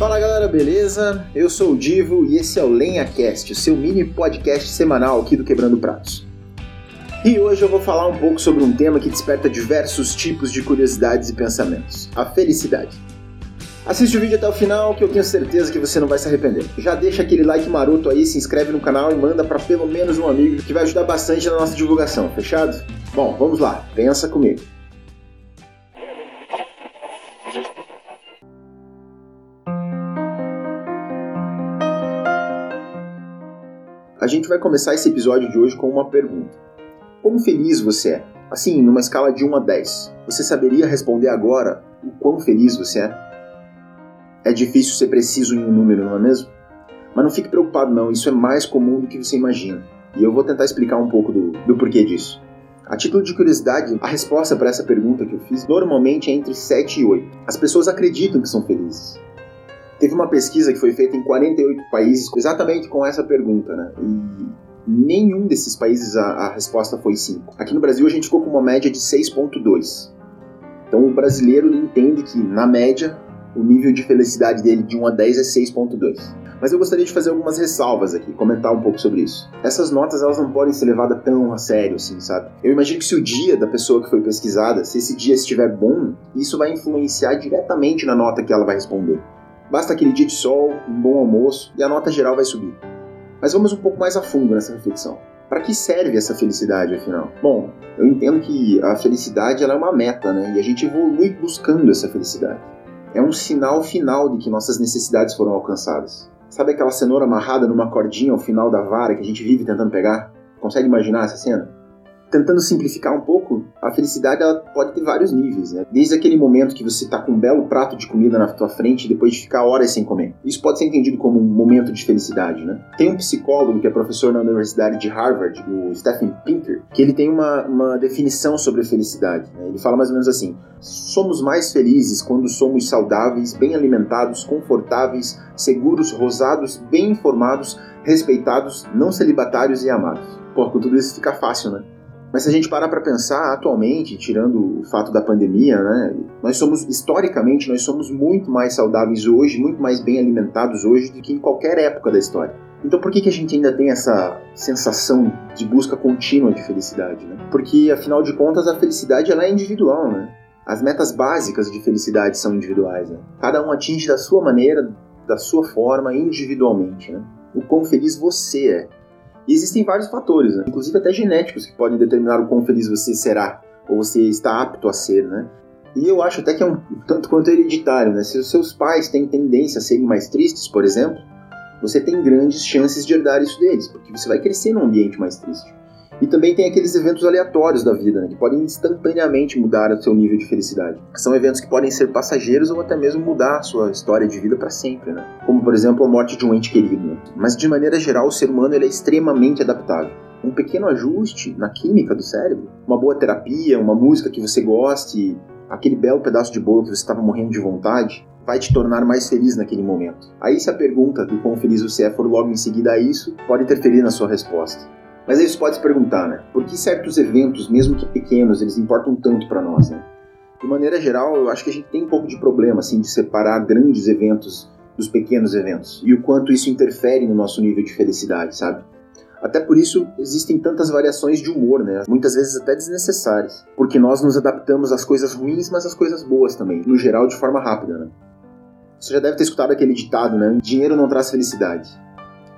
Fala galera, beleza? Eu sou o Divo e esse é o LenhaCast, o seu mini podcast semanal aqui do Quebrando Pratos. E hoje eu vou falar um pouco sobre um tema que desperta diversos tipos de curiosidades e pensamentos: a felicidade. Assiste o vídeo até o final que eu tenho certeza que você não vai se arrepender. Já deixa aquele like maroto aí, se inscreve no canal e manda para pelo menos um amigo que vai ajudar bastante na nossa divulgação, fechado? Bom, vamos lá, pensa comigo. A gente vai começar esse episódio de hoje com uma pergunta. Como feliz você é? Assim, numa escala de 1 a 10. Você saberia responder agora o quão feliz você é? É difícil ser preciso em um número, não é mesmo? Mas não fique preocupado não, isso é mais comum do que você imagina. E eu vou tentar explicar um pouco do, do porquê disso. A título de curiosidade, a resposta para essa pergunta que eu fiz normalmente é entre 7 e 8. As pessoas acreditam que são felizes. Teve uma pesquisa que foi feita em 48 países exatamente com essa pergunta, né? E nenhum desses países a, a resposta foi 5. Aqui no Brasil a gente ficou com uma média de 6.2. Então o brasileiro entende que, na média, o nível de felicidade dele de 1 a 10 é 6.2. Mas eu gostaria de fazer algumas ressalvas aqui, comentar um pouco sobre isso. Essas notas elas não podem ser levadas tão a sério assim, sabe? Eu imagino que se o dia da pessoa que foi pesquisada, se esse dia estiver bom, isso vai influenciar diretamente na nota que ela vai responder. Basta aquele dia de sol, um bom almoço e a nota geral vai subir. Mas vamos um pouco mais a fundo nessa reflexão. Para que serve essa felicidade, afinal? Bom, eu entendo que a felicidade ela é uma meta, né? E a gente evolui buscando essa felicidade. É um sinal final de que nossas necessidades foram alcançadas. Sabe aquela cenoura amarrada numa cordinha ao final da vara que a gente vive tentando pegar? Consegue imaginar essa cena? Tentando simplificar um pouco, a felicidade ela pode ter vários níveis, né? Desde aquele momento que você está com um belo prato de comida na tua frente depois de ficar horas sem comer. Isso pode ser entendido como um momento de felicidade, né? Tem um psicólogo que é professor na Universidade de Harvard, o Stephen Pinker, que ele tem uma, uma definição sobre felicidade. Né? Ele fala mais ou menos assim: somos mais felizes quando somos saudáveis, bem alimentados, confortáveis, seguros, rosados, bem informados, respeitados, não celibatários e amados. Pô, com tudo isso fica fácil, né? Mas se a gente parar para pensar, atualmente, tirando o fato da pandemia, né, nós somos, historicamente, nós somos muito mais saudáveis hoje, muito mais bem alimentados hoje do que em qualquer época da história. Então por que, que a gente ainda tem essa sensação de busca contínua de felicidade? Né? Porque, afinal de contas, a felicidade ela é individual, né? As metas básicas de felicidade são individuais, né? Cada um atinge da sua maneira, da sua forma, individualmente, né? O quão feliz você é. E existem vários fatores, né? inclusive até genéticos, que podem determinar o quão feliz você será, ou você está apto a ser, né? E eu acho até que é um tanto quanto hereditário, né? Se os seus pais têm tendência a serem mais tristes, por exemplo, você tem grandes chances de herdar isso deles, porque você vai crescer num ambiente mais triste. E também tem aqueles eventos aleatórios da vida, né, que podem instantaneamente mudar o seu nível de felicidade. São eventos que podem ser passageiros ou até mesmo mudar a sua história de vida para sempre, né? Como, por exemplo, a morte de um ente querido. Né? Mas, de maneira geral, o ser humano ele é extremamente adaptável. Um pequeno ajuste na química do cérebro, uma boa terapia, uma música que você goste, aquele belo pedaço de bolo que você estava morrendo de vontade, vai te tornar mais feliz naquele momento. Aí, se a pergunta do quão feliz você é for logo em seguida a isso, pode interferir na sua resposta. Mas aí você pode se perguntar, né? Por que certos eventos, mesmo que pequenos, eles importam tanto para nós, né? De maneira geral, eu acho que a gente tem um pouco de problema, assim, de separar grandes eventos dos pequenos eventos e o quanto isso interfere no nosso nível de felicidade, sabe? Até por isso existem tantas variações de humor, né? Muitas vezes até desnecessárias, porque nós nos adaptamos às coisas ruins, mas às coisas boas também, no geral de forma rápida, né? Você já deve ter escutado aquele ditado, né? Dinheiro não traz felicidade.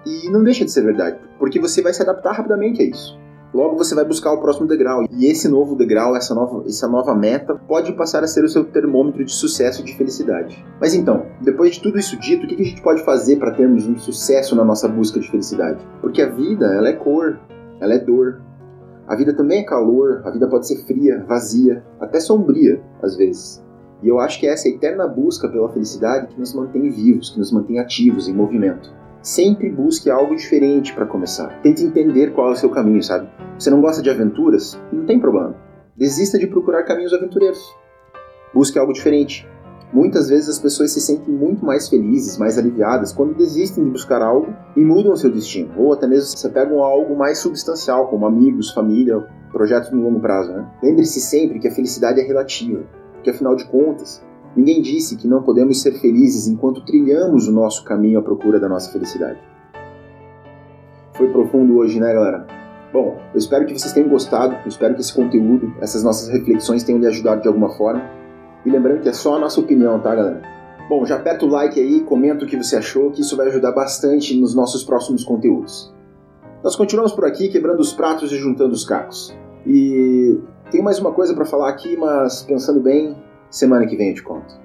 E não deixa de ser verdade, porque você vai se adaptar rapidamente a isso. Logo você vai buscar o próximo degrau. E esse novo degrau, essa nova, essa nova meta, pode passar a ser o seu termômetro de sucesso e de felicidade. Mas então, depois de tudo isso dito, o que a gente pode fazer para termos um sucesso na nossa busca de felicidade? Porque a vida, ela é cor, ela é dor. A vida também é calor, a vida pode ser fria, vazia, até sombria, às vezes. E eu acho que é essa eterna busca pela felicidade que nos mantém vivos, que nos mantém ativos, em movimento. Sempre busque algo diferente para começar. Tente entender qual é o seu caminho, sabe? Você não gosta de aventuras? Não tem problema. Desista de procurar caminhos aventureiros. Busque algo diferente. Muitas vezes as pessoas se sentem muito mais felizes, mais aliviadas quando desistem de buscar algo e mudam seu destino, ou até mesmo se pegam algo mais substancial, como amigos, família, projetos no longo prazo. Né? Lembre-se sempre que a felicidade é relativa, que afinal de contas, Ninguém disse que não podemos ser felizes enquanto trilhamos o nosso caminho à procura da nossa felicidade. Foi profundo hoje, né, galera? Bom, eu espero que vocês tenham gostado, eu espero que esse conteúdo, essas nossas reflexões tenham lhe ajudado de alguma forma. E lembrando que é só a nossa opinião, tá, galera? Bom, já aperta o like aí, comenta o que você achou, que isso vai ajudar bastante nos nossos próximos conteúdos. Nós continuamos por aqui quebrando os pratos e juntando os cacos. E tem mais uma coisa para falar aqui, mas pensando bem, semana que vem eu te conto.